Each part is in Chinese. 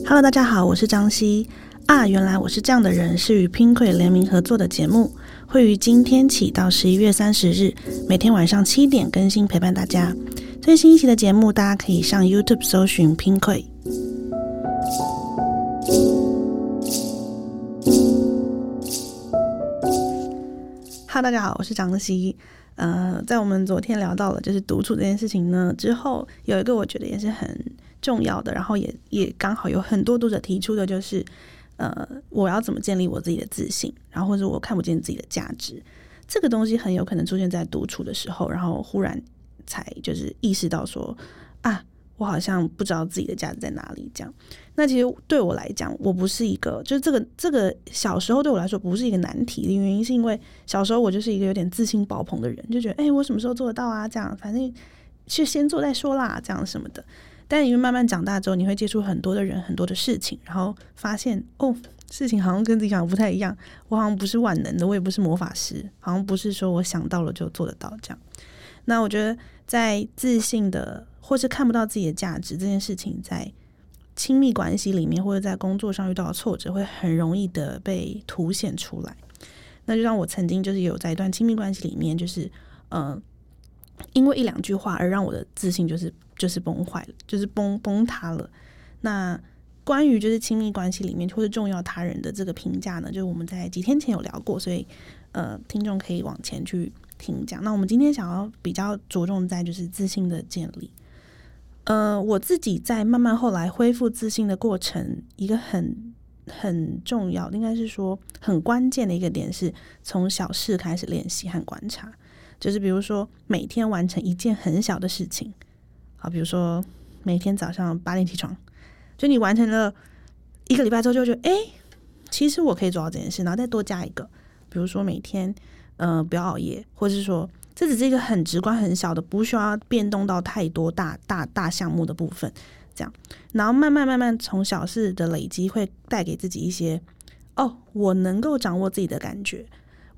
Hello，大家好，我是张希啊。原来我是这样的人，是与 Pinkoi 联名合作的节目，会于今天起到十一月三十日，每天晚上七点更新，陪伴大家。最新一期的节目，大家可以上 YouTube 搜寻 Pinkoi。Hello，大家好，我是张希。呃，在我们昨天聊到了就是独处这件事情呢之后，有一个我觉得也是很。重要的，然后也也刚好有很多读者提出的，就是呃，我要怎么建立我自己的自信，然后或者我看不见自己的价值，这个东西很有可能出现在独处的时候，然后忽然才就是意识到说啊，我好像不知道自己的价值在哪里。这样，那其实对我来讲，我不是一个，就是这个这个小时候对我来说不是一个难题的原因，是因为小时候我就是一个有点自信爆棚的人，就觉得哎，我什么时候做得到啊？这样，反正是先做再说啦，这样什么的。但因为慢慢长大之后，你会接触很多的人、很多的事情，然后发现哦，事情好像跟自己想的不太一样。我好像不是万能的，我也不是魔法师，好像不是说我想到了就做得到这样。那我觉得，在自信的或是看不到自己的价值这件事情，在亲密关系里面或者在工作上遇到的挫折，会很容易的被凸显出来。那就像我曾经就是有在一段亲密关系里面，就是嗯。因为一两句话而让我的自信就是就是崩坏了，就是崩崩塌了。那关于就是亲密关系里面或者重要他人的这个评价呢，就是我们在几天前有聊过，所以呃，听众可以往前去听讲。那我们今天想要比较着重在就是自信的建立。呃，我自己在慢慢后来恢复自信的过程，一个很很重要，应该是说很关键的一个点，是从小事开始练习和观察。就是比如说，每天完成一件很小的事情，好，比如说每天早上八点起床，就你完成了一个礼拜之后，就觉得哎，其实我可以做到这件事，然后再多加一个，比如说每天呃不要熬夜，或者是说这只是一个很直观很小的，不需要变动到太多大大大项目的部分，这样，然后慢慢慢慢从小事的累积，会带给自己一些哦，我能够掌握自己的感觉，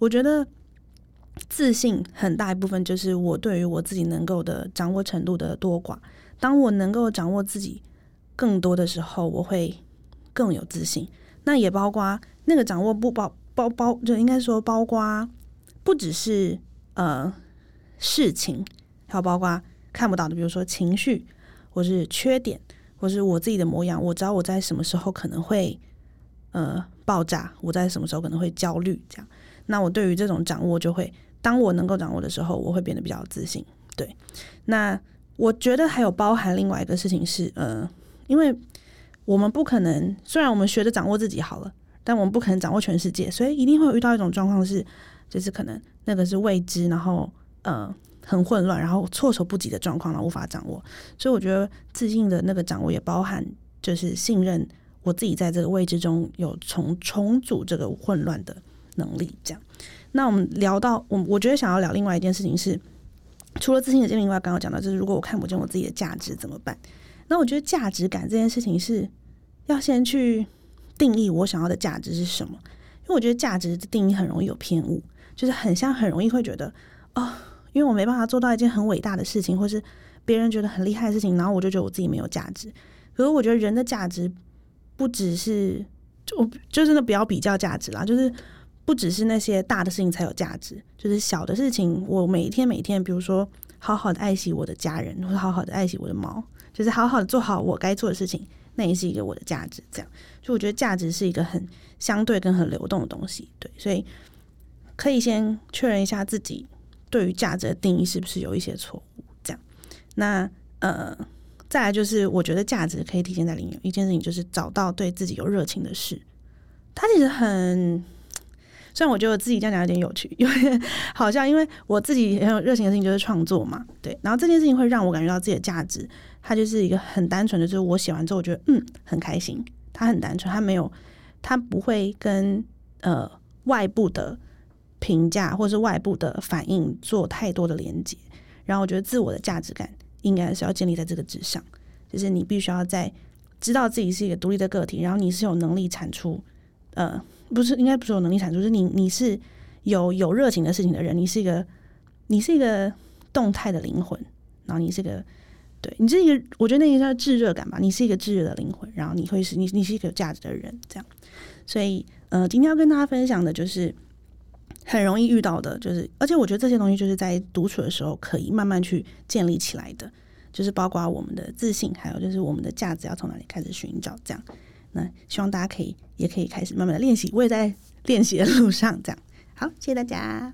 我觉得。自信很大一部分就是我对于我自己能够的掌握程度的多寡。当我能够掌握自己更多的时候，我会更有自信。那也包括那个掌握不包包包，就应该说包括不只是呃事情，还有包括看不到的，比如说情绪，或是缺点，或是我自己的模样。我知道我在什么时候可能会呃爆炸，我在什么时候可能会焦虑，这样。那我对于这种掌握，就会当我能够掌握的时候，我会变得比较自信。对，那我觉得还有包含另外一个事情是，呃，因为我们不可能，虽然我们学着掌握自己好了，但我们不可能掌握全世界，所以一定会遇到一种状况是，就是可能那个是未知，然后呃很混乱，然后措手不及的状况，然后无法掌握。所以我觉得自信的那个掌握也包含，就是信任我自己在这个位置中有重重组这个混乱的。能力这样，那我们聊到我，我觉得想要聊另外一件事情是，除了自信的建立外，刚刚讲到就是如果我看不见我自己的价值怎么办？那我觉得价值感这件事情是要先去定义我想要的价值是什么，因为我觉得价值的定义很容易有偏误，就是很像很容易会觉得哦，因为我没办法做到一件很伟大的事情，或是别人觉得很厉害的事情，然后我就觉得我自己没有价值。可是我觉得人的价值不只是就就真的不要比较价值啦，就是。不只是那些大的事情才有价值，就是小的事情，我每一天每天，比如说好好的爱惜我的家人，或者好好的爱惜我的猫，就是好好的做好我该做的事情，那也是一个我的价值。这样，就我觉得价值是一个很相对跟很流动的东西。对，所以可以先确认一下自己对于价值的定义是不是有一些错误。这样，那呃，再来就是我觉得价值可以体现在另一件事情，就是找到对自己有热情的事。它其实很。虽然我觉得我自己这样讲有点有趣，有点好像，因为我自己很有热情的事情就是创作嘛，对。然后这件事情会让我感觉到自己的价值，它就是一个很单纯的，就是我写完之后，我觉得嗯很开心。它很单纯，它没有，它不会跟呃外部的评价或是外部的反应做太多的连接。然后我觉得自我的价值感应该是要建立在这个之上，就是你必须要在知道自己是一个独立的个体，然后你是有能力产出呃。不是，应该不是有能力产出，就是你你是有有热情的事情的人，你是一个你是一个动态的灵魂，然后你是个对你是一个，我觉得那个叫炙热感吧。你是一个炙热的灵魂，然后你会是你，你是一个有价值的人，这样。所以，呃，今天要跟大家分享的就是很容易遇到的，就是而且我觉得这些东西就是在独处的时候可以慢慢去建立起来的，就是包括我们的自信，还有就是我们的价值要从哪里开始寻找，这样。那希望大家可以也可以开始慢慢的练习，我也在练习的路上，这样。好，谢谢大家。